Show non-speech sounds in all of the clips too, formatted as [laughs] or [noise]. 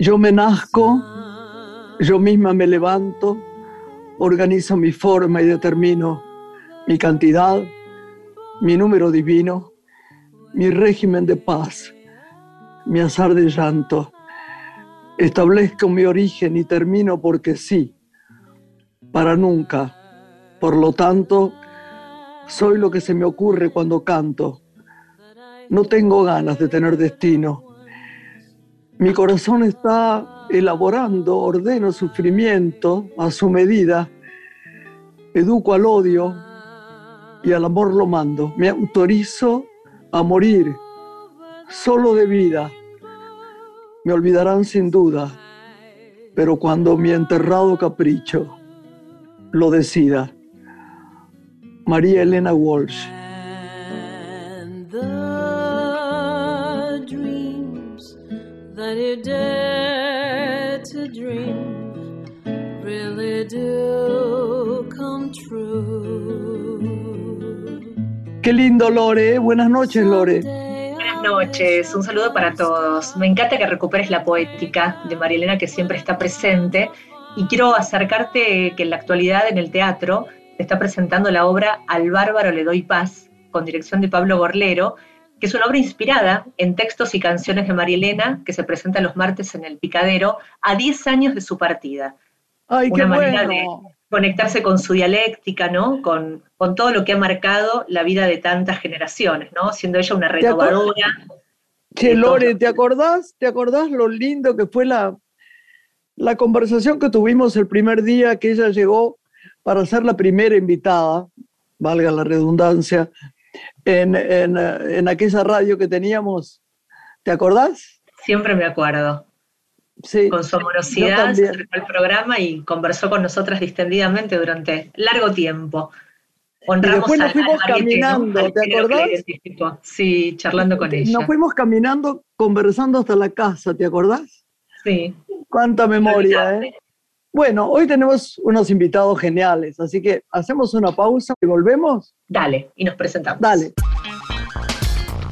Yo me nazco, yo misma me levanto, organizo mi forma y determino mi cantidad, mi número divino, mi régimen de paz, mi azar de llanto. Establezco mi origen y termino porque sí, para nunca. Por lo tanto, soy lo que se me ocurre cuando canto. No tengo ganas de tener destino. Mi corazón está elaborando, ordeno sufrimiento a su medida, educo al odio y al amor lo mando. Me autorizo a morir solo de vida. Me olvidarán sin duda, pero cuando mi enterrado capricho lo decida. María Elena Walsh. Qué lindo, Lore. Buenas noches, Lore. Buenas noches, un saludo para todos. Me encanta que recuperes la poética de María Elena que siempre está presente y quiero acercarte que en la actualidad en el teatro se está presentando la obra Al bárbaro le doy paz con dirección de Pablo Gorlero, que es una obra inspirada en textos y canciones de María Elena que se presenta los martes en el Picadero a 10 años de su partida. Ay, una qué manera bueno. de conectarse con su dialéctica, ¿no? Con, con todo lo que ha marcado la vida de tantas generaciones, ¿no? Siendo ella una renovadora. Che. Lore, ¿te acordás? ¿Te acordás lo lindo que fue la, la conversación que tuvimos el primer día que ella llegó para ser la primera invitada, valga la redundancia, en, en, eh, en aquella radio que teníamos? ¿Te acordás? Siempre me acuerdo. Sí. Con su amorosidad se al programa y conversó con nosotras distendidamente durante largo tiempo. Honramos después nos fuimos al caminando, al ¿te acordás? Sí, charlando con ella. Nos fuimos caminando, conversando hasta la casa, ¿te acordás? Sí. Cuánta memoria. ¿eh? Bueno, hoy tenemos unos invitados geniales, así que hacemos una pausa y volvemos. Dale, y nos presentamos. Dale.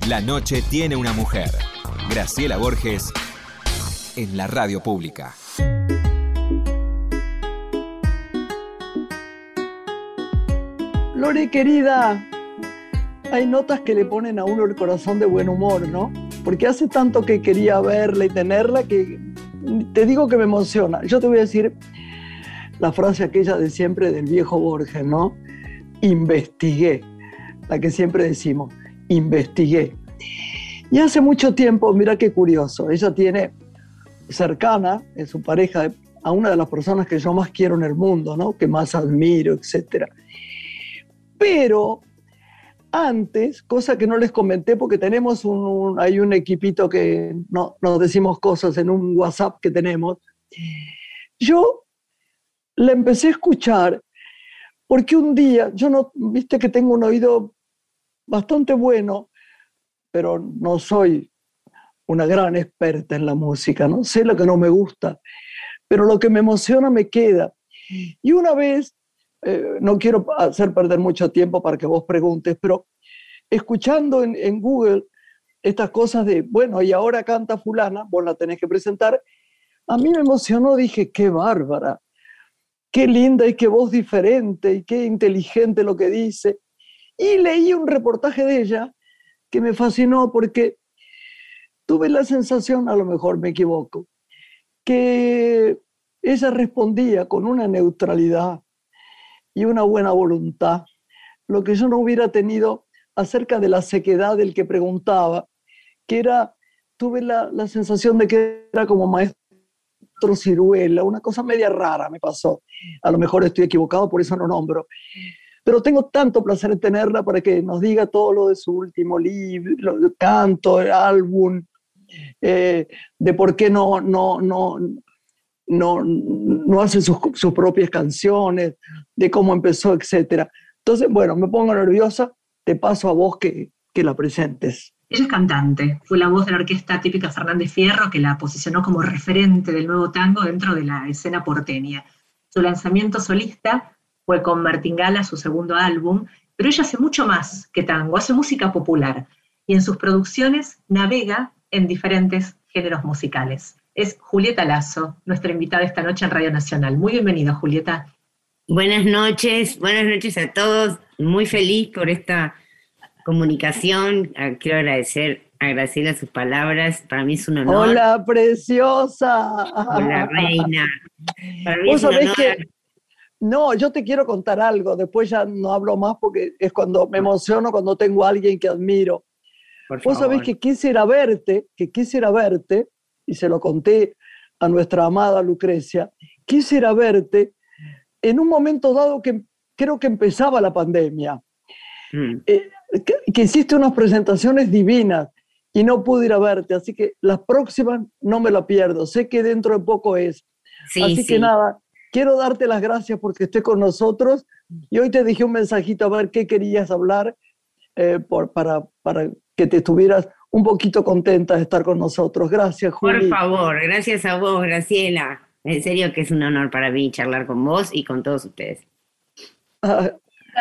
La noche tiene una mujer. Graciela Borges en la radio pública. Lore, querida, hay notas que le ponen a uno el corazón de buen humor, ¿no? Porque hace tanto que quería verla y tenerla que te digo que me emociona. Yo te voy a decir la frase aquella de siempre del viejo Borges, ¿no? Investigué, la que siempre decimos, investigué. Y hace mucho tiempo, mira qué curioso, ella tiene cercana en su pareja a una de las personas que yo más quiero en el mundo, ¿no? Que más admiro, etcétera. Pero antes, cosa que no les comenté porque tenemos un, un- hay un equipito que no, nos decimos cosas en un WhatsApp que tenemos, yo la empecé a escuchar porque un día, yo no, viste que tengo un oído bastante bueno, pero no soy una gran experta en la música, ¿no? Sé lo que no me gusta, pero lo que me emociona me queda. Y una vez eh, no quiero hacer perder mucho tiempo para que vos preguntes, pero escuchando en, en Google estas cosas de, bueno, y ahora canta fulana, vos la tenés que presentar, a mí me emocionó, dije, qué bárbara, qué linda y qué voz diferente y qué inteligente lo que dice. Y leí un reportaje de ella que me fascinó porque tuve la sensación, a lo mejor me equivoco, que ella respondía con una neutralidad y una buena voluntad, lo que yo no hubiera tenido acerca de la sequedad del que preguntaba, que era, tuve la, la sensación de que era como maestro ciruela, una cosa media rara me pasó. A lo mejor estoy equivocado, por eso no nombro. Pero tengo tanto placer en tenerla para que nos diga todo lo de su último libro, canto, álbum, eh, de por qué no, no, no, no, no hace sus, sus propias canciones, de cómo empezó, etc. Entonces, bueno, me pongo nerviosa, te paso a vos que, que la presentes. Ella es cantante, fue la voz de la orquesta típica Fernández Fierro que la posicionó como referente del nuevo tango dentro de la escena porteña. Su lanzamiento solista fue con Martín Gala, su segundo álbum, pero ella hace mucho más que tango, hace música popular y en sus producciones navega en diferentes géneros musicales. Es Julieta Lazo, nuestra invitada esta noche en Radio Nacional. Muy bienvenida, Julieta. Buenas noches, buenas noches a todos. Muy feliz por esta comunicación. Ah, quiero agradecer a Graciela sus palabras. Para mí es un honor. Hola, preciosa. Hola, reina. Para mí es un honor. Que, no, yo te quiero contar algo. Después ya no hablo más porque es cuando me emociono, cuando tengo a alguien que admiro. Vos sabés que quisiera verte, que quisiera verte, y se lo conté a nuestra amada Lucrecia, quisiera verte en un momento dado que creo que empezaba la pandemia. Mm. Eh, que, hiciste unas presentaciones divinas y no pude ir a verte, así que las próximas no me la pierdo, sé que dentro de poco es. así que nada, quiero darte las gracias porque estés con nosotros y hoy te dije un mensajito a ver qué querías hablar eh, por, para, para que te estuvieras un poquito contenta de estar con nosotros. Gracias, Juli. Por favor, gracias a vos, Graciela. En serio que es un honor para mí charlar con vos y con todos ustedes. Ah.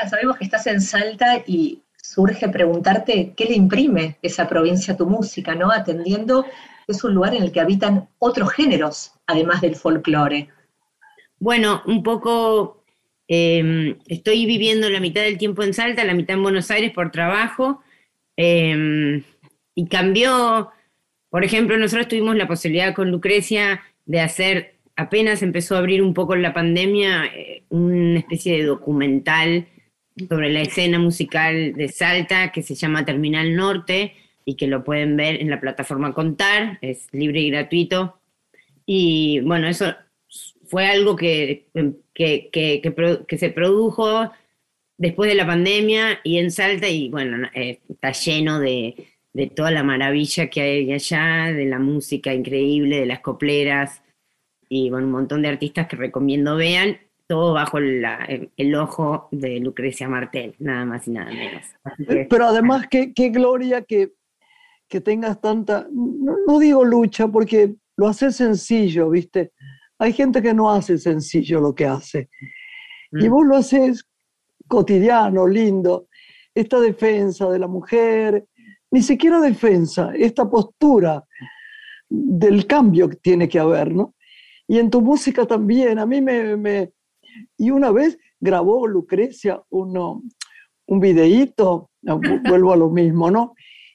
Sabemos que estás en Salta y surge preguntarte qué le imprime esa provincia a tu música, ¿no? Atendiendo que es un lugar en el que habitan otros géneros, además del folclore. Bueno, un poco em, estoy viviendo la mitad del tiempo en Salta, la mitad en Buenos Aires por trabajo. Em, y cambió, por ejemplo, nosotros tuvimos la posibilidad con Lucrecia de hacer, apenas empezó a abrir un poco la pandemia, eh, una especie de documental sobre la escena musical de Salta que se llama Terminal Norte y que lo pueden ver en la plataforma Contar, es libre y gratuito. Y bueno, eso fue algo que, que, que, se produjo después de la pandemia y en Salta y bueno, eh, está lleno de, de toda la maravilla que hay allá, de la música increíble, de las copleras y bueno, un montón de artistas que recomiendo vean, todo bajo el, ojo de Lucrecia Martel, nada más y nada menos. Pero además, qué, qué gloria que, que, tengas tanta, no, digo lucha, porque lo hace sencillo, ¿viste? Hay gente que no hace sencillo lo que hace. Y mm. vos lo haces cotidiano, lindo. Esta defensa de la mujer, ni siquiera defensa, esta postura del cambio que tiene que haber, ¿no? Y en tu música también, a mí me... Y una vez grabó Lucrecia uno, un videíto, [laughs] vuelvo a lo mismo, ¿no?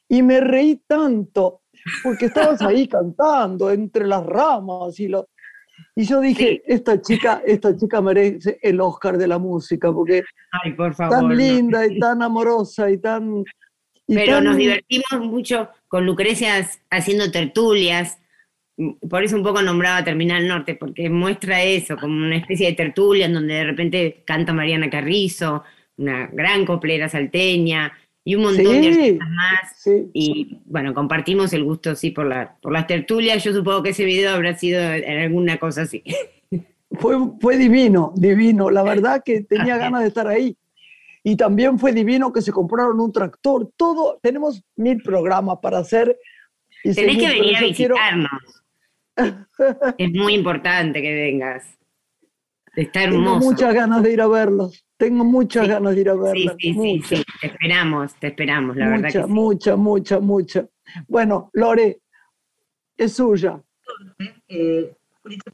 Y me reí tanto, porque estabas ahí [laughs] cantando entre las ramas y lo... Y yo dije, esta chica, esta chica merece el Oscar de la música, porque Ay, por favor, tan linda y [laughs] tan amorosa y tan pero nos divertimos mucho con Lucrecia haciendo tertulias, por eso un poco nombraba Terminal Norte, porque muestra eso, como una especie de tertulia en donde de repente canta Mariana Carrizo, una gran coplera salteña, y un montón de artistas más. Y bueno, compartimos el gusto, sí, por, la, por las tertulias. Yo supongo que ese video habrá sido en alguna cosa así. Fue, fue divino, divino. La [laughs] verdad que tenía ganas de estar ahí y también fue divino que se compraron un tractor. Todo, tenemos mil programas para hacer. Y Tenés que venir a visitarnos. [laughs] es muy importante que vengas. Está hermoso. Tengo muchas ganas de ir a verlos. Tengo muchas ganas de ir a verlos. Sí, sí, sí, Te esperamos, te esperamos, la verdad. Que mucha, mucha, mucha. Bueno, Lore, es suya. Eh,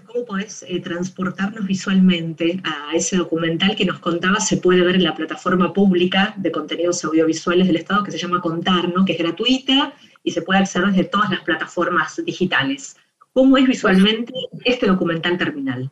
¿cómo podés eh, transportarnos visualmente a ese documental que nos contaba? Se puede ver en la plataforma pública de contenidos audiovisuales del Estado que se llama Contar, ¿no? que es gratuita y se puede acceder desde todas las plataformas digitales. ¿Cómo es visualmente este documental terminal?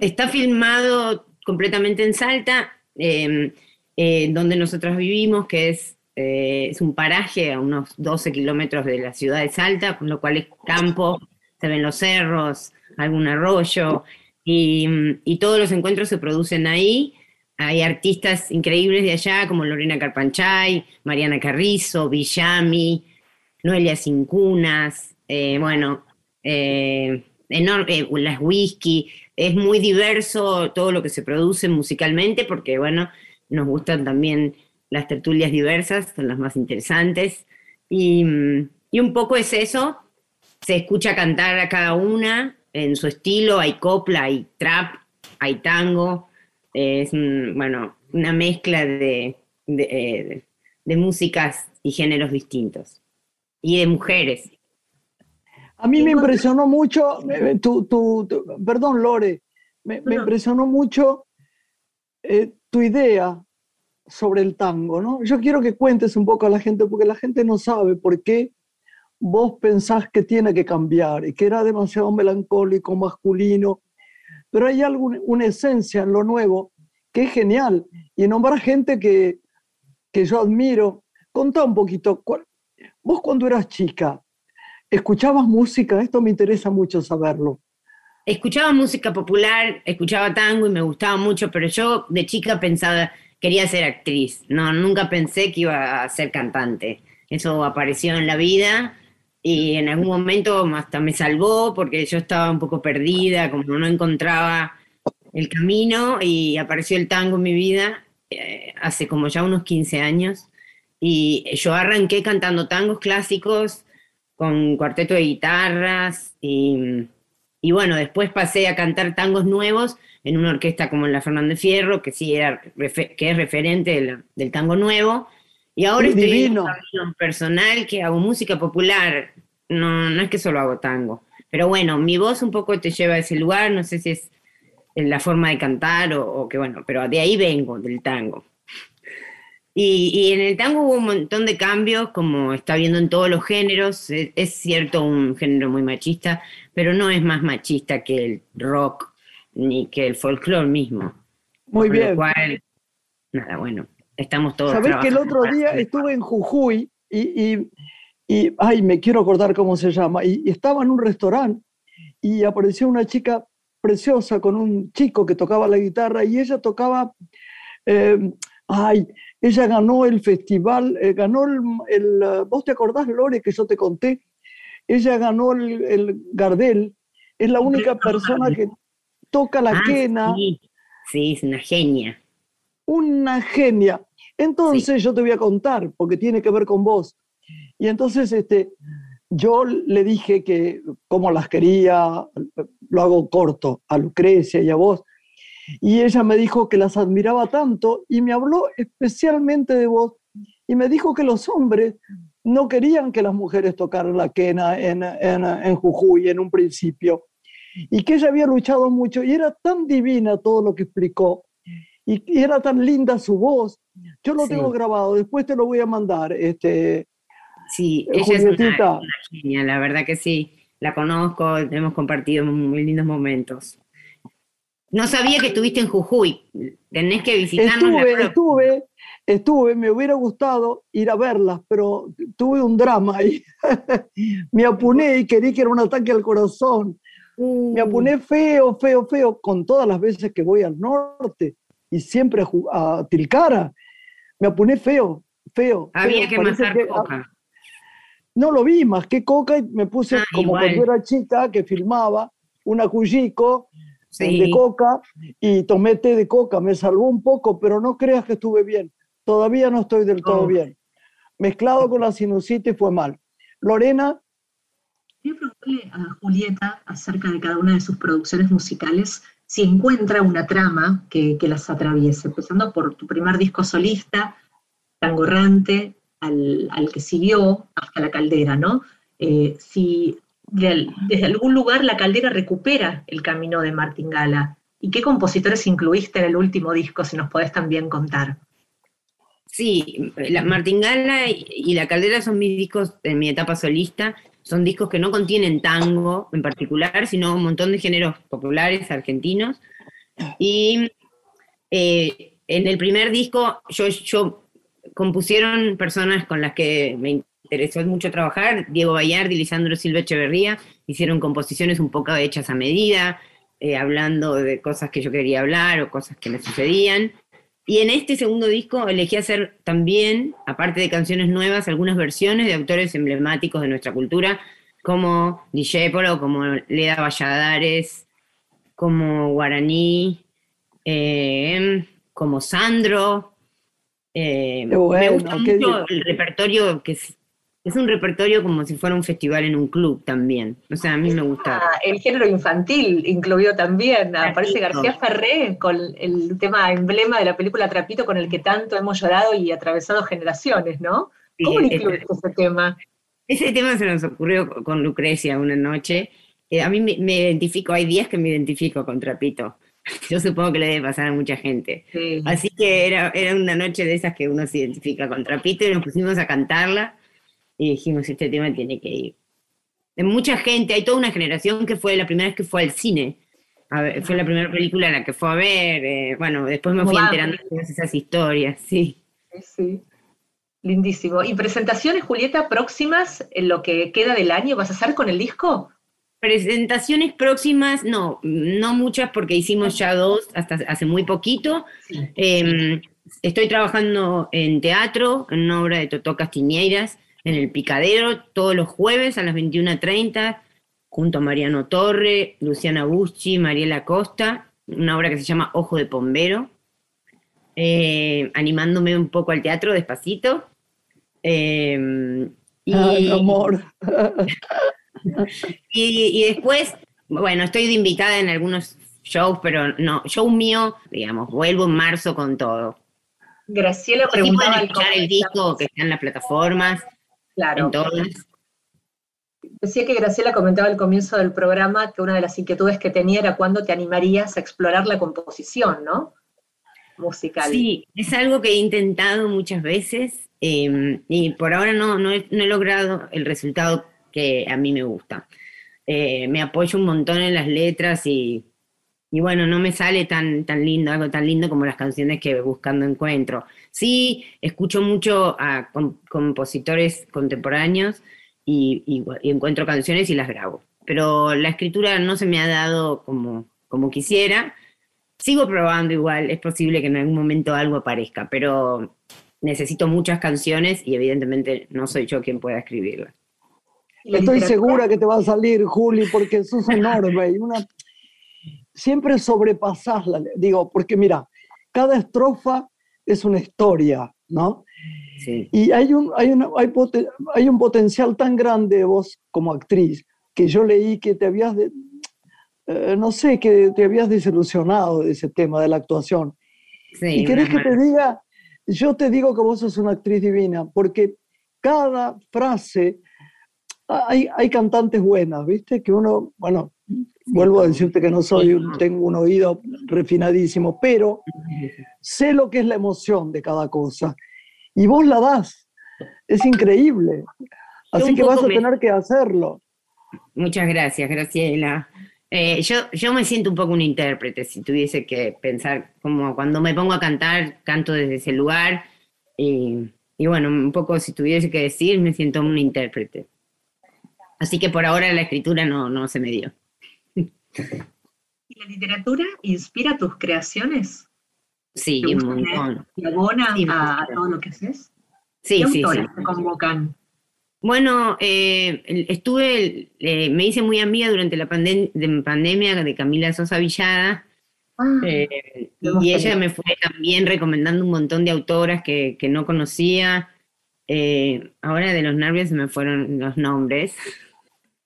Está filmado completamente en Salta, em, eh, donde nosotros vivimos, que es, eh, es un paraje a unos 12 kilómetros de la ciudad de Salta, con lo cual es campo, se ven los cerros, algún arroyo, y, todos los encuentros se producen ahí. Hay artistas increíbles de allá, como Lorena Carpanchay, Mariana Carrizo, Villami, Noelia Cincunas, eh, bueno, eh, enorme, eh, las whisky. Es muy diverso todo lo que se produce musicalmente, porque, bueno, nos gustan también las tertulias diversas, son las más interesantes. Y, y un poco es eso, se escucha cantar a cada una en su estilo, hay copla, hay trap, hay tango, es bueno, una mezcla de, eh, de, músicas y géneros distintos, y de mujeres. A mí me impresionó mucho, tu, perdón Lore, me, impresionó mucho eh, tu idea sobre el tango, ¿no? Yo quiero que cuentes un poco a la gente, porque la gente no sabe por qué vos pensás que tiene que cambiar y que era demasiado melancólico, masculino, pero hay alguna, una esencia en lo nuevo que es genial. Y nombrar gente que, que yo admiro. Contá un poquito, vos cuando eras chica, ¿escuchabas música? Esto me interesa mucho saberlo. Escuchaba música popular, escuchaba tango y me gustaba mucho, pero yo de chica pensaba, quería ser actriz. No, nunca pensé que iba a ser cantante. Eso apareció en la vida y en algún momento hasta me salvó porque yo estaba un poco perdida, como no encontraba el camino y apareció el tango en mi vida eh, hace como ya unos 15 años. Y yo arranqué cantando tangos clásicos con cuarteto de guitarras y, y bueno, después pasé a cantar tangos nuevos en una orquesta como la Fernández Fierro, que sí era que es referente del, del tango nuevo, y ahora estoy en un personal que hago música popular. No, no es que solo hago tango. Pero bueno, mi voz un poco te lleva a ese lugar. No sé si es la forma de cantar o, que bueno, pero de ahí vengo, del tango. Y, y, en el tango hubo un montón de cambios, como está viendo en todos los géneros. Es, cierto, un género muy machista, pero no es más machista que el rock ni que el folclore mismo. Muy bien. nada, bueno, estamos todos. Sabés que el otro día estuve en Jujuy y, y, ay, me quiero acordar cómo se llama, y, estaba en un restaurante y apareció una chica preciosa con un chico que tocaba la guitarra y ella tocaba, eh, ay, ella ganó el festival, eh, ganó el, vos te acordás, Lore, que yo te conté, ella ganó el, Gardel, es la única persona que toca la ah, quena. Sí. sí, es una genia. Una genia. Entonces yo te voy a contar, porque tiene que ver con vos. Y entonces este, yo le dije que como las quería, lo hago corto, a Lucrecia y a vos. Y ella me dijo que las admiraba tanto y me habló especialmente de vos y me dijo que los hombres no querían que las mujeres tocaran la quena en, en, en Jujuy en un principio y que ella había luchado mucho y era tan divina todo lo que explicó y, era tan linda su voz. Yo lo tengo grabado, después te lo voy a mandar. Este, sí, ella es una, genia, la verdad que sí. La conozco, hemos compartido muy lindos momentos. No sabía que estuviste en Jujuy. Tenés que visitarnos. Estuve, estuve, estuve. Me hubiera gustado ir a verlas, pero tuve un drama ahí. [laughs] me apuné y quería que era un ataque al corazón. Me apuné feo, feo, feo, con todas las veces que voy al norte y siempre a, Tilcara. Me apuné feo, feo. Había que matar ah, coca. no lo vi más que coca y me puse ah, como cuando era chica que filmaba una cuyico de coca y tomé té de coca. Me salvó un poco, pero no creas que estuve bien. Todavía no estoy del todo bien. Mezclado con la sinusitis fue mal. Lorena. Quiero preguntarle a Julieta acerca de cada una de sus producciones musicales si encuentra una trama que, las atraviese, empezando por tu primer disco solista, Tangorrante, al, al que siguió hasta La Caldera, ¿no? Eh, si desde algún lugar la Caldera recupera el camino de Martín Gala. ¿Y qué compositores incluiste en el último disco, si nos podés también contar? Sí, la Martín Gala y La Caldera son mis discos en mi etapa solista son discos que no contienen tango en particular, sino un montón de géneros populares argentinos. Y eh, en el primer disco yo, yo compusieron personas con las que me interesó mucho trabajar, Diego Bayardi Lisandro Silva Echeverría, hicieron composiciones un poco hechas a medida, eh, hablando de cosas que yo quería hablar o cosas que me sucedían. Y en este segundo disco elegí hacer también, aparte de canciones nuevas, algunas versiones de autores emblemáticos de nuestra cultura, como Dijépolo, como Leda Valladares, como Guaraní, eh, como Sandro. Eh, me gusta mucho el repertorio que es un repertorio como si fuera un festival en un club también. O sea, a mí me gusta. Ah, el género infantil incluido también. Aparece García Ferré con el tema emblema de la película Trapito con el que tanto hemos llorado y atravesado generaciones, ¿no? ¿Cómo incluyes ese tema? Ese tema se nos ocurrió con Lucrecia una noche. Eh, a mí me, identifico, hay días que me identifico con Trapito. [laughs] Yo supongo que le debe pasar a mucha gente. Así que era, era una noche de esas que uno se identifica con Trapito y nos pusimos a cantarla y dijimos, este tema tiene que ir. De mucha gente, hay toda una generación que fue la primera vez que fue al cine. fue la primera película en la que fue a ver. Eh, bueno, después me fui enterando de todas esas historias, sí. Sí. Lindísimo. ¿Y presentaciones, Julieta, próximas en lo que queda del año? ¿Vas a hacer con el disco? Presentaciones próximas, no, no muchas porque hicimos ya dos hasta hace muy poquito. Em, estoy trabajando en teatro, en una obra de Totó Castiñeiras, en el Picadero, todos los jueves a las 21.30, junto a Mariano Torre, Luciana Buschi, Mariela Costa, una obra que se llama Ojo de Pombero, eh, animándome un poco al teatro despacito. Eh, y, amor. [laughs] y, después, bueno, estoy de invitada en algunos shows, pero no, show mío, digamos, vuelvo en marzo con todo. Graciela preguntaba escuchar el disco que está en las plataformas Claro. Decía que Graciela comentaba al comienzo del programa que una de las inquietudes que tenía era cuándo te animarías a explorar la composición, ¿no? Musical. Sí, es algo que he intentado muchas veces em, y por ahora no, no, he, logrado el resultado que a mí me gusta. Eh, me apoyo un montón en las letras y, y bueno, no me sale tan, tan lindo, algo tan lindo como las canciones que buscando encuentro. Sí, escucho mucho a compositores contemporáneos y, encuentro canciones y las grabo. Pero la escritura no se me ha dado como, como quisiera. Sigo probando igual, es posible que en algún momento algo aparezca, pero necesito muchas canciones y evidentemente no soy yo quien pueda escribirlas. Estoy segura que te va a salir, Juli, porque sos [laughs] enorme y una... siempre sobrepasás la... Digo, porque mira, cada estrofa es una historia, ¿no? Sí. Y hay un, hay, hay, un potencial tan grande de vos como actriz que yo leí que te habías, eh, no sé, que te habías desilusionado de ese tema de la actuación. Sí, y querés que te diga, yo te digo que vos sos una actriz divina, porque cada frase, hay, hay cantantes buenas, ¿viste? Que uno, bueno, Vuelvo a decirte que no soy, tengo un oído refinadísimo, pero sé lo que es la emoción de cada cosa. Y vos la das. Es increíble. Así que vas a tener que hacerlo. Muchas gracias, Graciela. Eh, yo, yo me siento un poco un intérprete, si tuviese que pensar, como cuando me pongo a cantar, canto desde ese lugar. Y, y bueno, un poco si tuviese que decir, me siento un intérprete. Así que por ahora la escritura no, no se me dio. ¿Y la literatura inspira tus creaciones? Sí, un montón. ¿Y abona a, todo lo que haces? Sí, sí, sí. te convocan? Bueno, eh, estuve, eh, me hice muy amiga durante la pandemia de Camila Sosa Villada. Ah, eh, y ella me fue también recomendando un montón de autoras que, que no conocía. ahora de los nervios se me fueron los nombres.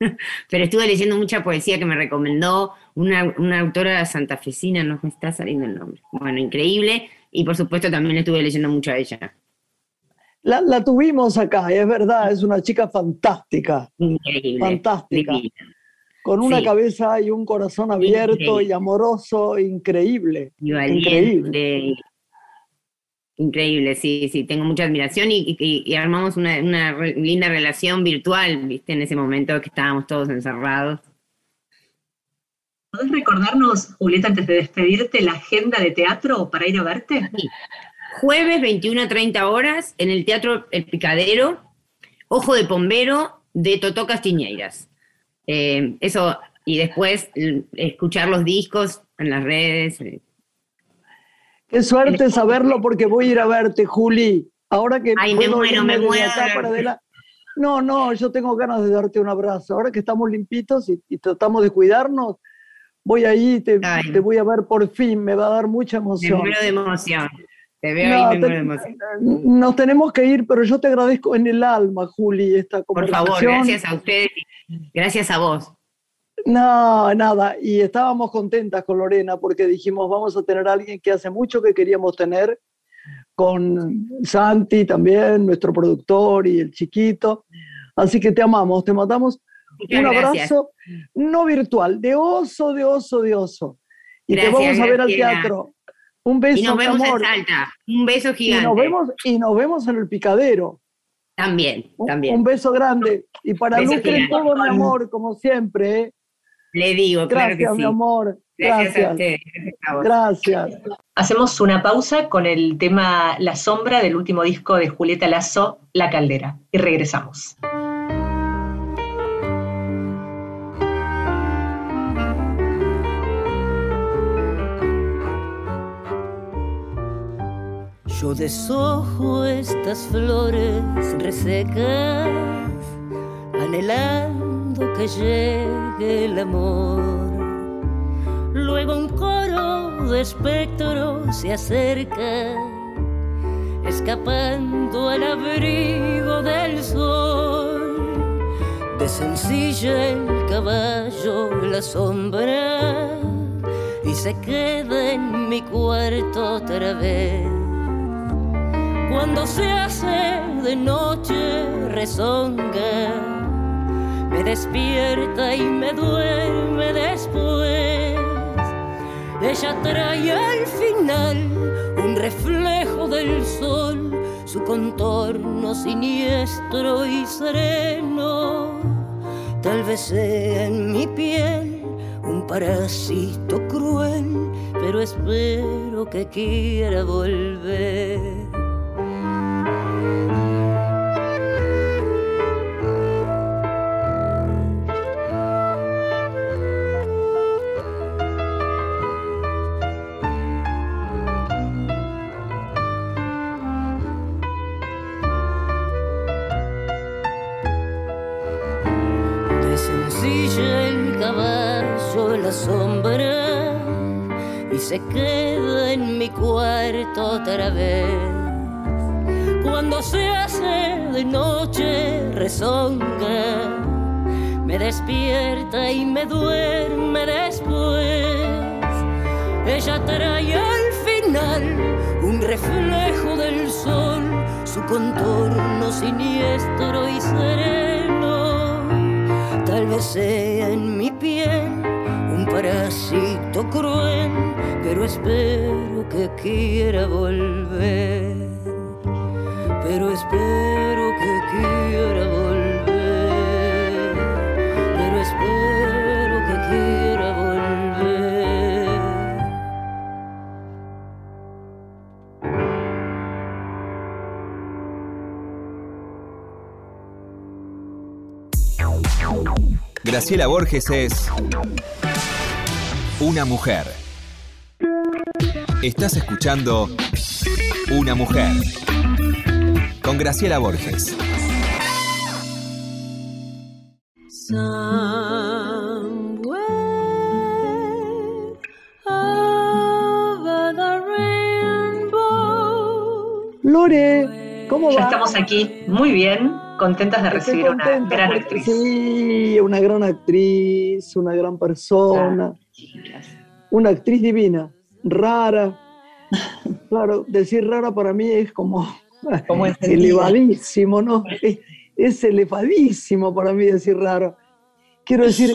[laughs] Pero estuve leyendo mucha poesía que me recomendó una, una, autora santafesina, no me está saliendo el nombre. Bueno, increíble. Y por supuesto también estuve leyendo mucho a ella. La, tuvimos acá, es verdad, es una chica fantástica. Increíble. Fantástica. Con una cabeza y un corazón abierto y amoroso, increíble. increíble. Increíble, sí, sí, tengo mucha admiración y, armamos una, linda relación virtual, viste, en ese momento que estábamos todos encerrados. ¿Podés recordarnos, Julieta, antes de despedirte, la agenda de teatro para ir a verte? Jueves 21 a 30 horas en el Teatro El Picadero, Ojo de Pombero de Totó Castiñeiras. Eh, eso, y después escuchar los discos en las redes, eh, Qué suerte saberlo porque voy a ir a verte, Juli. Ahora que Ay, me muero, me muero. No, no, yo tengo ganas de darte un abrazo. Ahora que estamos limpitos y, tratamos de cuidarnos, voy ahí y te, te, voy a ver por fin. Me va a dar mucha emoción. Me muero de emoción. Te veo ahí, me muero de emoción. Nos tenemos que ir, pero yo te agradezco en el alma, Juli, esta conversación. Por favor, gracias a ustedes. Gracias a vos. No, nada, y estábamos contentas con Lorena porque dijimos, vamos a tener a alguien que hace mucho que queríamos tener, con Santi también, nuestro productor y el chiquito. Así que te amamos, te matamos. Un abrazo no virtual, de oso, de oso, de oso. Y te vamos a ver al teatro. Un beso, y nos vemos en Salta. Un beso gigante. Y nos vemos, y nos vemos en el picadero. También, también. Un, beso grande. Y para Lucre, todo mi amor, como siempre. ¿eh? Le digo, Gracias, claro que mi amor. Gracias. Gracias, Hacemos una pausa con el tema La sombra del último disco de Julieta Lazo, La Caldera. Y regresamos. Yo deshojo estas flores resecas, anhelando que llegue el amor. Luego un coro de espectros se acerca, escapando al abrigo del sol. De sencilla el caballo la sombra y se queda en mi cuarto otra vez cuando se hace de noche rezonga, me despierta y me duerme después. Ella trae al final un reflejo del sol, su contorno siniestro y sereno. Tal vez sea en mi piel un parásito cruel, pero espero que quiera volver. Se queda en mi cuarto otra vez. Cuando se hace de noche rezonga, me despierta y me duerme después. Ella trae al final un reflejo del sol, su contorno siniestro y sereno. Tal vez sea en mi piel un parásito cruel pero espero que quiera volver. Pero espero que quiera volver. Pero espero que quiera volver. Graciela Borges es una mujer. Estás escuchando Una mujer con Graciela Borges. Lore, ¿cómo va? Ya estamos aquí, muy bien, contentas de recibir a una gran actriz. Sí, una gran actriz, una gran persona, una actriz divina rara. Claro, decir rara para mí es como, [laughs] elevadísimo, ¿no? Es, elevadísimo para mí decir rara. Quiero decir,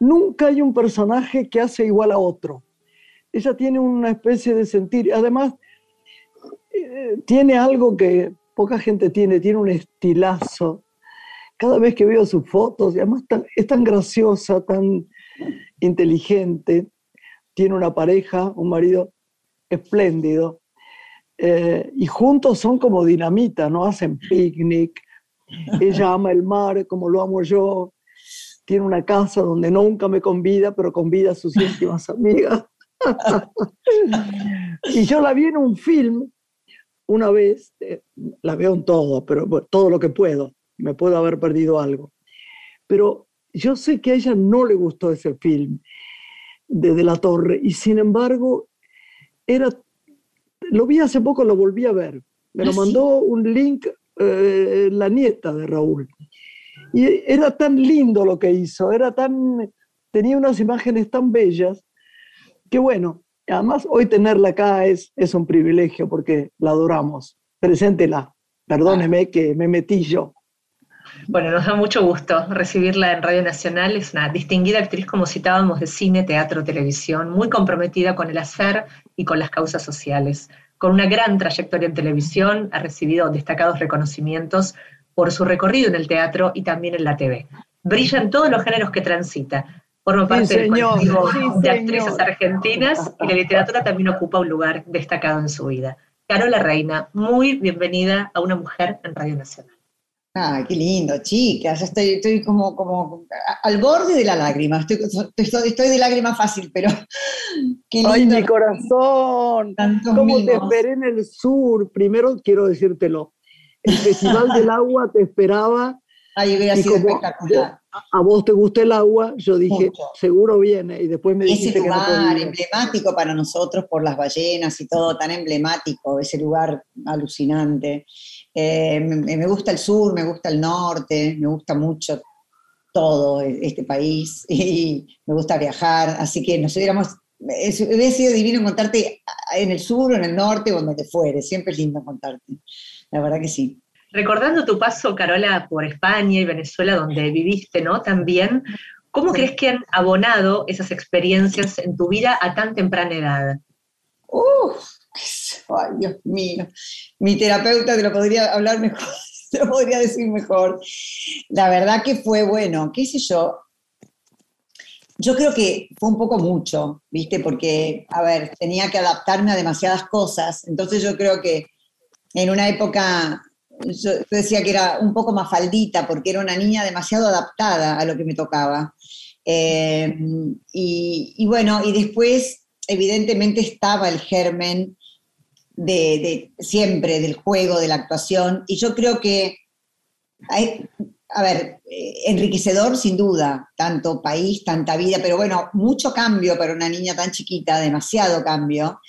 nunca hay un personaje que hace igual a otro. Ella tiene una especie de sentir, además eh, tiene algo que poca gente tiene, tiene un estilazo. Cada vez que veo sus fotos, y además es tan graciosa, tan inteligente, tiene una pareja, un marido espléndido, eh, y juntos son como dinamita, ¿no? Hacen picnic, [laughs] ella ama el mar como lo amo yo, tiene una casa donde nunca me convida, pero convida a sus [laughs] íntimas amigas. y yo la vi en un film una vez, eh, la veo en todo, pero todo lo que puedo, me puedo haber perdido algo. Pero yo sé que a ella no le gustó ese film de, la Torre. Y sin embargo, era, lo vi hace poco, lo volví a ver. Me lo ¿Ah, mandó un link eh, la nieta de Raúl. Y era tan lindo lo que hizo, era tan, tenía unas imágenes tan bellas, que bueno, además hoy tenerla acá es, es un privilegio porque la adoramos. Preséntela, perdóneme que me metí yo. Bueno, nos da mucho gusto recibirla en Radio Nacional. Es una distinguida actriz, como citábamos, de cine, teatro, televisión, muy comprometida con el hacer y con las causas sociales. Con una gran trayectoria en televisión, ha recibido destacados reconocimientos por su recorrido en el teatro y también en la TV. Brilla en todos los géneros que transita. Forma parte del colectivo de actrices argentinas y la literatura también ocupa un lugar destacado en su vida. Carola Reina, muy bienvenida a Una Mujer en Radio Nacional. Ah, qué lindo, chicas. Estoy, estoy como, como al borde de la lágrima. Estoy, estoy, de lágrima fácil, pero [laughs] qué lindo. Ay, mi corazón. ¿Cómo te esperé en el sur? Primero quiero decírtelo. El Festival del Agua te esperaba. Ay, hubiera sido espectacular. A vos te gusta el agua, yo dije, seguro viene, y después me dijiste ese lugar emblemático para nosotros por las ballenas y todo, tan emblemático, ese lugar alucinante. Eh, me, gusta el sur, me gusta el norte, me gusta mucho todo este país [laughs] y me gusta viajar, así que nos hubiéramos, hubiera sido divino contarte en el sur o en el norte o donde fuere, siempre es lindo contarte, la verdad que sí. Recordando tu paso, Carola, por España y Venezuela, donde viviste, ¿no? También, ¿cómo crees que han abonado esas experiencias en tu vida a tan temprana edad? Uf, ay, Dios mío, mi terapeuta te lo podría hablar mejor, [laughs] te lo podría decir mejor. La verdad que fue bueno, qué sé yo. Yo creo que fue un poco mucho, ¿viste? Porque, a ver, tenía que adaptarme a demasiadas cosas. Entonces yo creo que en una época, yo decía que era un poco más faldita, porque era una niña demasiado adaptada a lo que me tocaba. Eh, y, bueno, y después evidentemente estaba el germen de, siempre del juego, de la actuación, y yo creo que, a ver, eh, enriquecedor sin duda, tanto país, tanta vida, pero bueno, mucho cambio para una niña tan chiquita, demasiado cambio,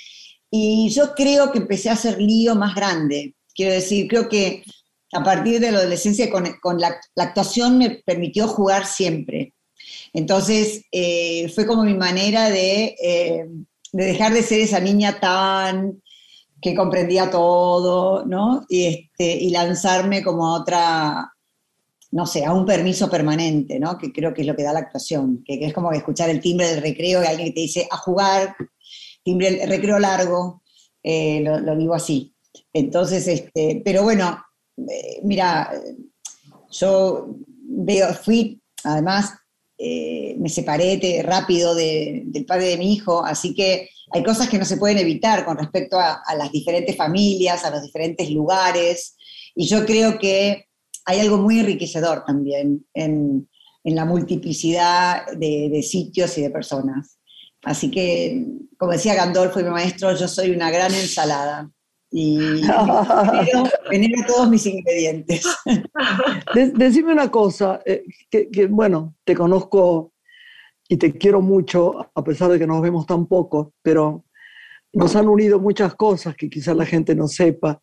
y yo creo que empecé a hacer lío más grande, quiero decir, creo que a partir de la adolescencia con, la, actuación me permitió jugar siempre. Entonces, eh, fue como mi manera de, eh, de dejar de ser esa niña tan que comprendía todo, ¿no? Y, este, y lanzarme como a otra, no sé, a un permiso permanente, ¿no? Que creo que es lo que da la actuación, que, es como escuchar el timbre del recreo y alguien que te dice a jugar, timbre el recreo largo, eh, lo, lo, vivo así. Entonces, este, pero bueno, eh, mira, yo veo, fui, además, eh, me separé rápido del padre de mi hijo, así que hay cosas que no se pueden evitar con respecto a, las diferentes familias, a los diferentes lugares, y yo creo que hay algo muy enriquecedor también en, la multiplicidad de, sitios y de personas. Así que, como decía Gandolfo y mi maestro, yo soy una gran ensalada y venir [laughs] a todos mis ingredientes. [laughs] decime una cosa, eh, que, bueno, te conozco y te quiero mucho, a pesar de que nos vemos tan poco, pero nos han unido muchas cosas que quizás la gente no sepa.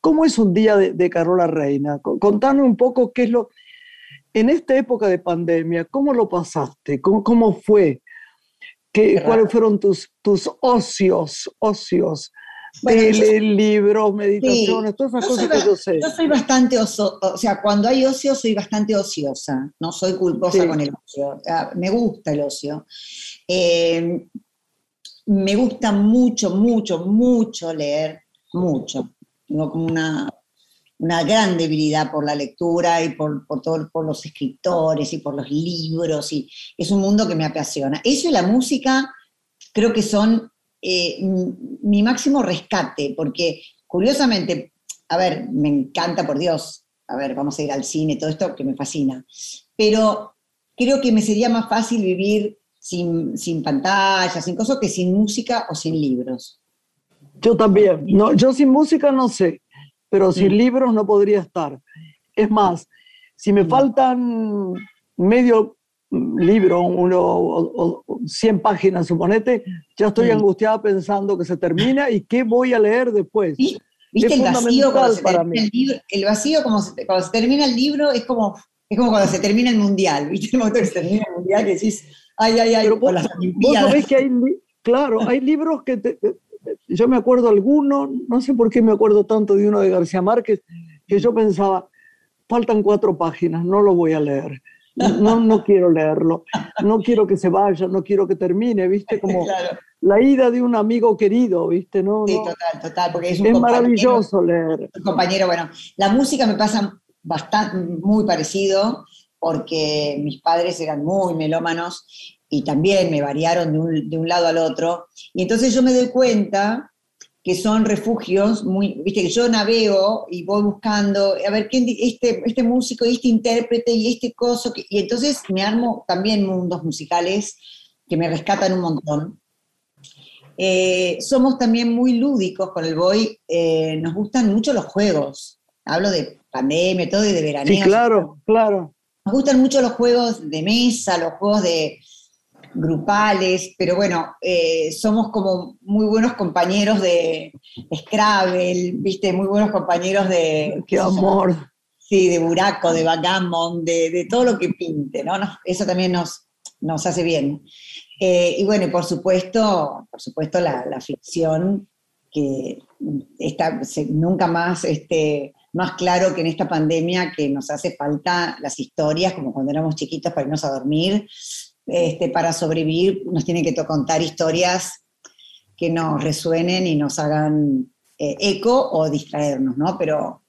¿Cómo es un día de, Carola Reina? Contame un poco qué es lo... En esta época de pandemia, ¿cómo lo pasaste? ¿Cómo, cómo fue? ¿Qué, ¿Cuáles fueron tus, tus ocios, ocios? Bueno, libros, meditaciones, todas esas cosas que yo sé. Yo soy bastante oso, o sea, cuando hay ocio soy bastante ociosa, no soy culposa con el ocio, me gusta el ocio. Eh, me gusta mucho, mucho, mucho leer, mucho. Tengo como una, una gran debilidad por la lectura y por, por, todo, por los escritores y por los libros, y es un mundo que me apasiona. Eso y la música creo que son eh, mi máximo rescate, porque curiosamente, a ver, me encanta, por Dios, a ver, vamos a ir al cine, todo esto que me fascina, pero creo que me sería más fácil vivir sin, sin pantalla, sin cosas, que sin música o sin libros. Yo también, no, yo sin música no sé, pero sin mm. libros no podría estar. Es más, si me faltan medio libro, uno o, 100 páginas, suponete, ya estoy angustiada pensando que se termina y qué voy a leer después. ¿Viste el vacío, cuando se para mí. El, libro, el vacío como cuando se termina el libro es como, es como cuando se termina el mundial, ¿viste? El momento que se termina el mundial que decís, ay, ay, ay, vos, sabés que hay, claro, hay libros que te, yo me acuerdo alguno, no sé por qué me acuerdo tanto de uno de García Márquez, que yo pensaba, faltan cuatro páginas, no lo voy a leer. No, no quiero leerlo, no quiero que se vaya, no quiero que termine, ¿viste? [laughs] Como la ida de un amigo querido, ¿viste? No, sí, total, total, porque es, es maravilloso leer. Un compañero, bueno, la música me pasa bastante, muy parecido, porque mis padres eran muy melómanos y también me variaron de un, de un lado al otro. Y entonces yo me doy cuenta que son refugios muy, viste, que yo navego y voy buscando, a ver, quién, este, este músico y este intérprete y este coso, y entonces me armo también mundos musicales que me rescatan un montón. Eh, somos también muy lúdicos con el Boy, eh, nos gustan mucho los juegos, hablo de pandemia, todo y de veraneo. Sí, claro, claro. Nos gustan mucho los juegos de mesa, los juegos de, grupales, pero bueno, eh, somos como muy buenos compañeros de Scrabble, viste, muy buenos compañeros de... ¡Qué amor! Sí, de buraco, de backgammon, de, todo lo que pinte, ¿no? eso también nos, nos hace bien. Eh, y bueno, por supuesto, por supuesto la, ficción, que está nunca más, este, más claro que en esta pandemia que nos hace falta las historias, como cuando éramos chiquitos para irnos a dormir, este, para sobrevivir nos tienen que contar historias que nos resuenen y nos hagan eh, eco o distraernos, ¿no? Pero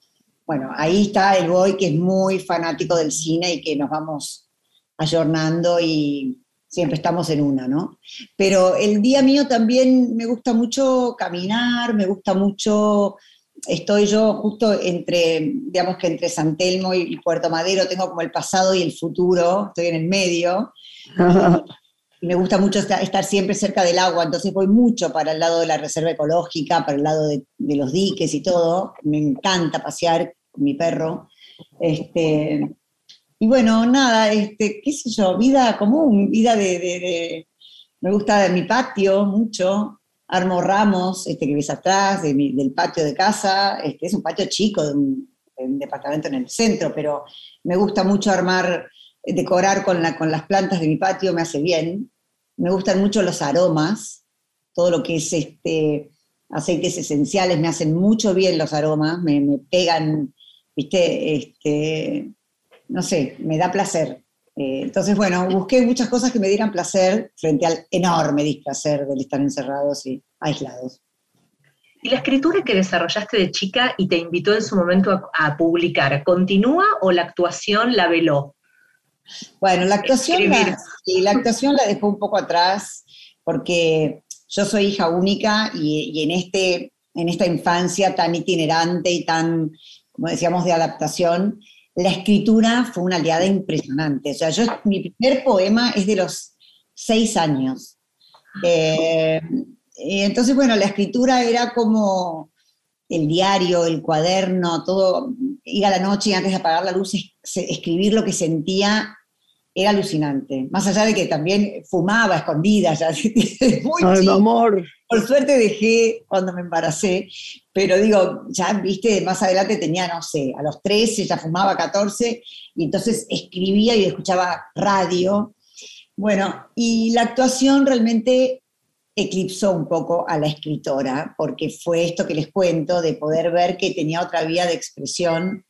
bueno, ahí está el boy que es muy fanático del cine y que nos vamos ayornando y siempre estamos en una, ¿no? Pero el día mío también me gusta mucho caminar, me gusta mucho, estoy yo justo entre, digamos que entre San Telmo y Puerto Madero, tengo como el pasado y el futuro, estoy en el medio, [laughs] me gusta mucho estar, siempre cerca del agua, entonces voy mucho para el lado de la reserva ecológica, para el lado de, los diques y todo. Me encanta pasear con mi perro. Este, y bueno, nada, este, qué sé yo, vida común, vida de, me gusta de mi patio mucho, armo ramos este, que ves atrás del patio de casa, este, es un patio chico de un, departamento en el centro, pero me gusta mucho armar decorar con, la, con las plantas de mi patio me hace bien. Me gustan mucho los aromas, todo lo que es este, aceites esenciales me hacen mucho bien los aromas, me, me pegan, viste, este, no sé, me da placer. Eh, entonces, bueno, busqué muchas cosas que me dieran placer frente al enorme displacer del estar encerrados y aislados. ¿Y la escritura que desarrollaste de chica y te invitó en su momento a, a publicar, continúa o la actuación la veló? Bueno, la actuación, la, la actuación la dejó un poco atrás porque yo soy hija única y, en, este, en esta infancia tan itinerante y tan, como decíamos, de adaptación, la escritura fue una aliada impresionante. O sea, yo, mi primer poema es de los seis años. Eh, entonces, bueno, la escritura era como el diario, el cuaderno, todo, ir a la noche y antes de apagar la luz, escribir lo que sentía era alucinante. Más allá de que también fumaba escondida, ya, [laughs] muy Ay, amor. Por suerte dejé cuando me embaracé, pero digo, ya viste, más adelante tenía, no sé, a los 13, ya fumaba 14, y entonces escribía y escuchaba radio. Bueno, y la actuación realmente eclipsó un poco a la escritora, porque fue esto que les cuento, de poder ver que tenía otra vía de expresión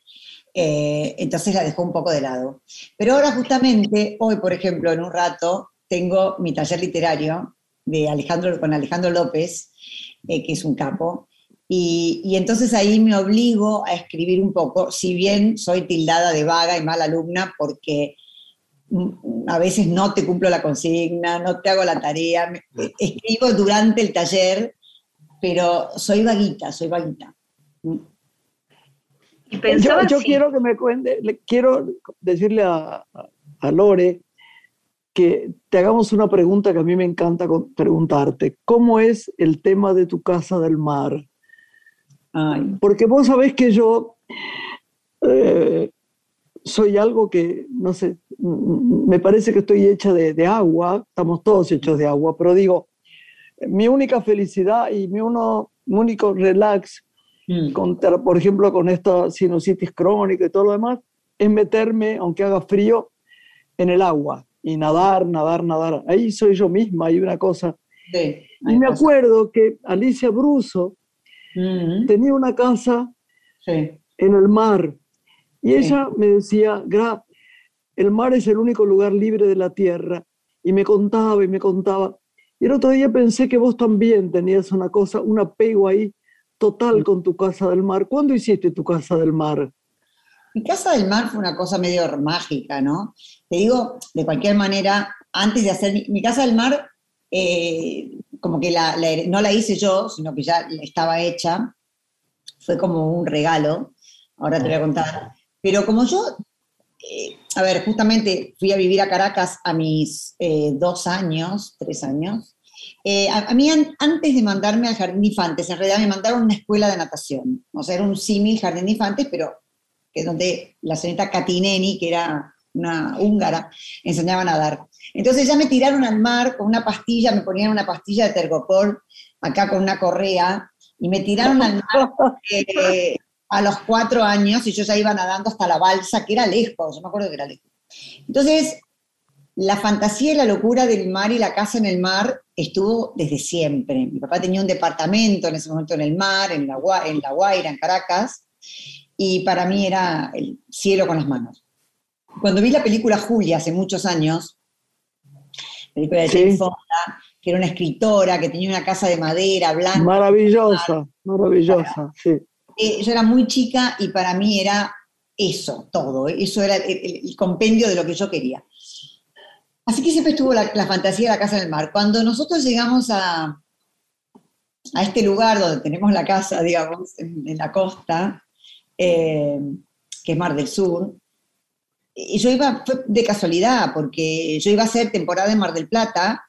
eh, entonces la dejó un poco de lado. Pero ahora justamente, hoy por ejemplo, en un rato, tengo mi taller literario de Alejandro, con Alejandro López, eh, que es un capo, y, entonces ahí me obligo a escribir un poco, si bien soy tildada de vaga y mala alumna, porque mm, a veces no te cumplo la consigna, no te hago la tarea, escribo durante el taller, pero soy vaguita, soy vaguita. Yo, quiero que me cuente, quiero decirle a, Lore que te hagamos una pregunta que a mí me encanta preguntarte. ¿Cómo es el tema de tu casa del mar? Porque vos sabés que yo eh, soy algo que, no sé, me parece que estoy hecha de, agua, estamos todos hechos de agua, pero digo, mi única felicidad y mi, uno, mi único relax Mm. por ejemplo, con esta sinusitis crónica y todo lo demás, es meterme, aunque haga frío, en el agua y nadar, nadar, nadar. Ahí soy yo misma, hay una cosa. y me acuerdo que Alicia Bruso mm. tenía una casa en el mar Y ella me decía, Gra, el mar es el único lugar libre de la tierra. Y me contaba y me contaba. Y el otro día pensé que vos también tenías una cosa, un apego ahí total con tu casa del mar. ¿Cuándo hiciste tu casa del mar? Mi casa del mar fue una cosa medio mágica, ¿no? Te digo, de cualquier manera, antes de hacer mi, casa del mar, eh, como que no la hice yo, sino que ya estaba hecha, fue como un regalo, ahora te voy a contar. Pero como yo, eh, a ver, justamente fui a vivir a Caracas a mis eh, dos años, tres años, a, mí antes de mandarme al Jardín de Infantes, en realidad me mandaron a una escuela de natación, o sea, era un símil Jardín de Infantes, pero que es donde la señorita Catineni, que era una húngara, enseñaba a nadar. Entonces ya me tiraron al mar con una pastilla, me ponían una pastilla de tergopol acá con una correa, y me tiraron al mar eh, a los cuatro años y yo ya iba nadando hasta la balsa, que era lejos, yo me acuerdo que era lejos. Entonces, la fantasía y la locura del mar y la casa en el mar estuvo desde siempre. Mi papá tenía un departamento en ese momento en el mar, en la, en la Guaira, en Caracas, y para mí era el cielo con las manos. Cuando vi la película Julia hace muchos años, película de Jane Fonda, que era una escritora, que tenía una casa de madera blanca. Maravillosa, maravillosa, sí. Eh, yo era muy chica y para mí era eso, todo, eso era el, compendio de lo que yo quería. Así que siempre estuvo la, fantasía de la casa en el mar. Cuando nosotros llegamos a, a este lugar donde tenemos la casa, digamos, en la costa, eh, que es Mar del Sur. Y yo iba, fue de casualidad, porque yo iba a hacer temporada en Mar del Plata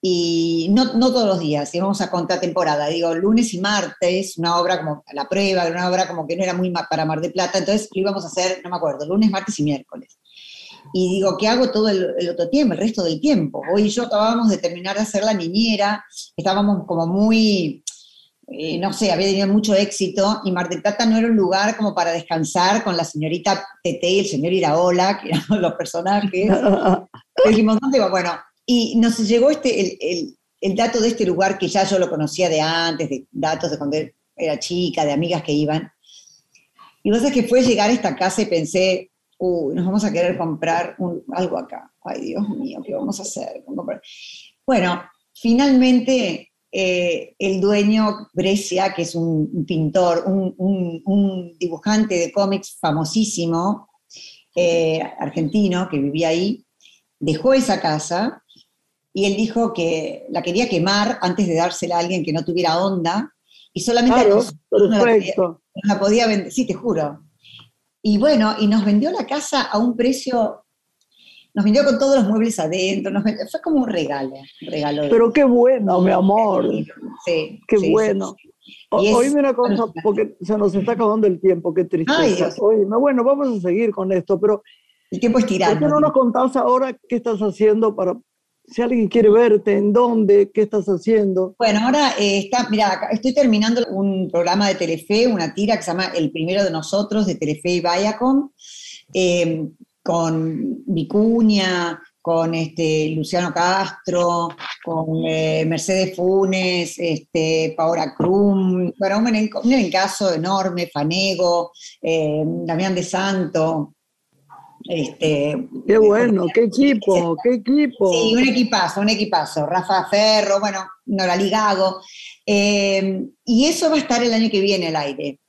y no, no todos los días, íbamos a contratemporada, digo, lunes y martes, una obra como la prueba, una obra como que no era muy para Mar del Plata, entonces lo íbamos a hacer, no me acuerdo, lunes, martes y miércoles. Y digo, ¿qué hago todo el, el, otro tiempo, el resto del tiempo? Hoy y yo acabábamos de terminar de hacer la niñera, estábamos como muy eh, no sé, había tenido mucho éxito y Mar del Plata no era un lugar como para descansar con la señorita Tete y el señor Iraola, que [laughs] eran los personajes. [laughs] dijimos, ¿dónde va? Bueno, y nos llegó este, el, dato de este lugar que ya yo lo conocía de antes, de datos de cuando era chica, de amigas que iban. Y vos sabés que fue llegar a esta casa y pensé, uy, nos vamos a querer comprar algo acá. Ay, Dios mío, ¿qué vamos a hacer? Bueno, finalmente eh, el dueño Brescia, que es un, pintor, un, dibujante de cómics famosísimo, eh, argentino, que vivía ahí, dejó esa casa y él dijo que la quería quemar antes de dársela a alguien que no tuviera onda y solamente claro, la podía vender, sí, te juro. Y bueno, y nos vendió la casa a un precio nos vendió con todos los muebles adentro, fue como un regalo, regalo. Pero qué bueno, mi amor. Sí. Qué bueno. Oíme una cosa, porque se nos está acabando el tiempo, qué tristeza. Oíme, bueno, vamos a seguir con esto, pero... El tiempo es tirando. ¿Por qué no nos contás ahora qué estás haciendo para, si alguien quiere verte, en dónde, qué estás haciendo? Bueno, ahora eh, está, mira, estoy terminando un programa de Telefe, una tira que se llama El Primero de Nosotros, de Telefe y Viacom. Eh, con Vicuña, con este, Luciano Castro, con eh, Mercedes Funes, este, Paola Krum, bueno, un, encaso enorme, Fanego, eh, Damián de Santo. Este, qué bueno, qué equipo, qué equipo. Sí, un equipazo, un equipazo. Rafa Ferro, bueno, Nora Ligago. Eh, y eso va a estar el año que viene al aire.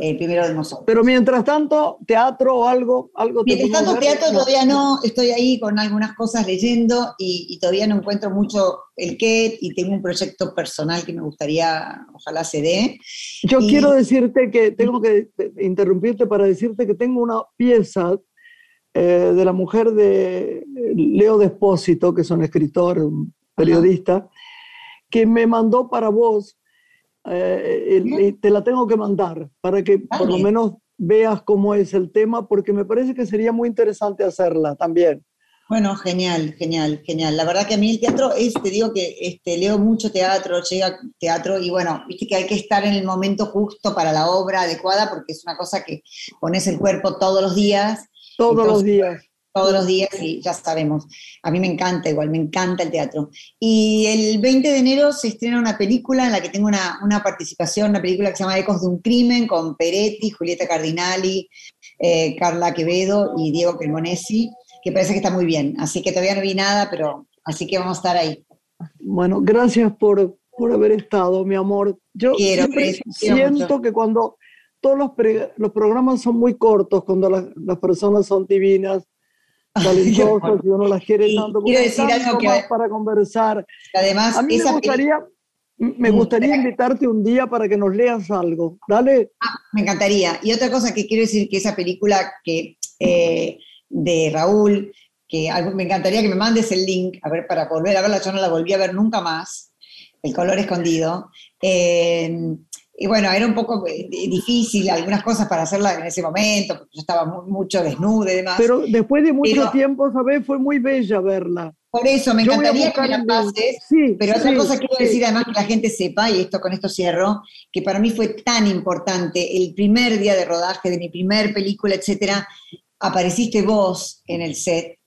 Eh, primero de nosotros. Pero mientras tanto, teatro o algo, algo Mientras tanto, teatro todavía no, estoy ahí con algunas cosas leyendo y, todavía no encuentro mucho el qué y tengo un proyecto personal que me gustaría, ojalá se dé. Yo quiero decirte que tengo que interrumpirte para decirte que tengo una pieza eh, de la mujer de Leo Despósito, que es un escritor, un periodista, que me mandó para vos eh, te la tengo que mandar para que por lo menos veas cómo es el tema, porque me parece que sería muy interesante hacerla también. Bueno, genial, genial, genial. La verdad que a mí el teatro es, te digo que este, leo mucho teatro, llega teatro y bueno, viste que hay que estar en el momento justo para la obra adecuada porque es una cosa que pones el cuerpo todos los días. Todos los días todos los días y ya sabemos. A mí me encanta igual, me encanta el teatro. Y el 20 de enero se estrena una película en la que tengo una, participación, una película que se llama Ecos de un Crimen, con Peretti, Julieta Cardinali, eh, Carla Quevedo y Diego Cremonesi, que parece que está muy bien. Así que todavía no vi nada, pero así que vamos a estar ahí. Bueno, gracias por, por haber estado, mi amor. Yo siento que cuando todos los, los, programas son muy cortos, cuando las, las personas son divinas, [laughs] talentosas y uno las quiere tanto, quiero decir algo que, para conversar. Además, a mí me gustaría, me gustaría invitarte un día para que nos leas algo. Dale. Ah, me encantaría. Y otra cosa que quiero decir, que esa película que, eh, de Raúl, que me encantaría que me mandes el link, a ver, para volver a verla, yo no la volví a ver nunca más, El color escondido. Eh, y bueno, era un poco eh, difícil algunas cosas para hacerla en ese momento, porque yo estaba mucho desnuda y demás. Pero después de mucho tiempo, ¿sabes? Fue muy bella verla. Por eso, me encantaría que me la pases, sí, pero otra cosa quiero decir además que la gente sepa, y esto con esto cierro, que para mí fue tan importante el primer día de rodaje de mi primer película, etcétera, apareciste vos en el set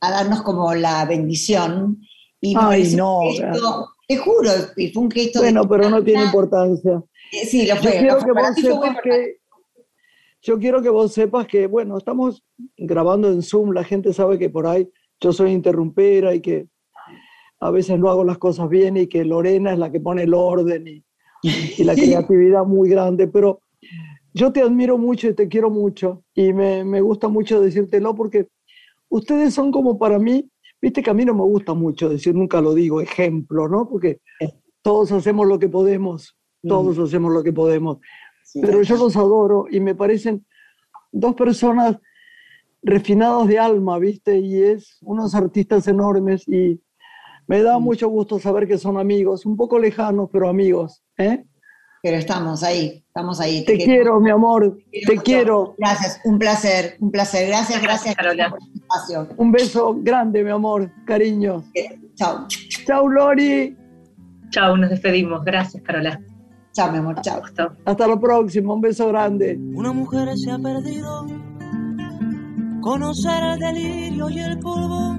a darnos como la bendición. Y Ay, no. Te juro, fue un gesto. Bueno, pero no tiene importancia. Sí, lo fue. Yo quiero, que vos sepas que, yo quiero que vos sepas que, bueno, estamos grabando en Zoom, la gente sabe que por ahí yo soy interrumpera y que a veces no hago las cosas bien y que Lorena es la que pone el orden y, y la [laughs] creatividad muy grande, pero yo te admiro mucho y te quiero mucho y me, me, gusta mucho decírtelo porque ustedes son como para mí, viste que a mí no me gusta mucho decir, nunca lo digo, ejemplo, ¿no? Porque todos hacemos lo que podemos todos hacemos lo que podemos. Pero yo los adoro y me parecen dos personas refinadas de alma, ¿viste? Y es unos artistas enormes y me da mucho gusto saber que son amigos, un poco lejanos, pero amigos, ¿eh? Pero estamos ahí, estamos ahí. Te, quiero, mi amor, te, quiero. Gracias, un placer, un placer. Gracias, gracias, Carola. Un beso grande, mi amor, cariño. Chao. Chao, Lori. Chao, nos despedimos. Gracias, Carola. Chao, mi amor, chao. Hasta la próxima, un beso grande. Una mujer se ha perdido, conocer el delirio y el polvo.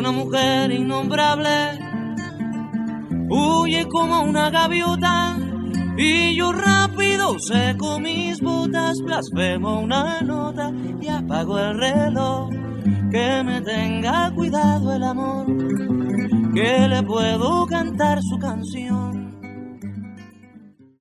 Una mujer innombrable huye como una gaviota y yo rápido seco mis botas, blasfemo una nota y apago el reloj que me tenga cuidado el amor, que le puedo cantar su canción.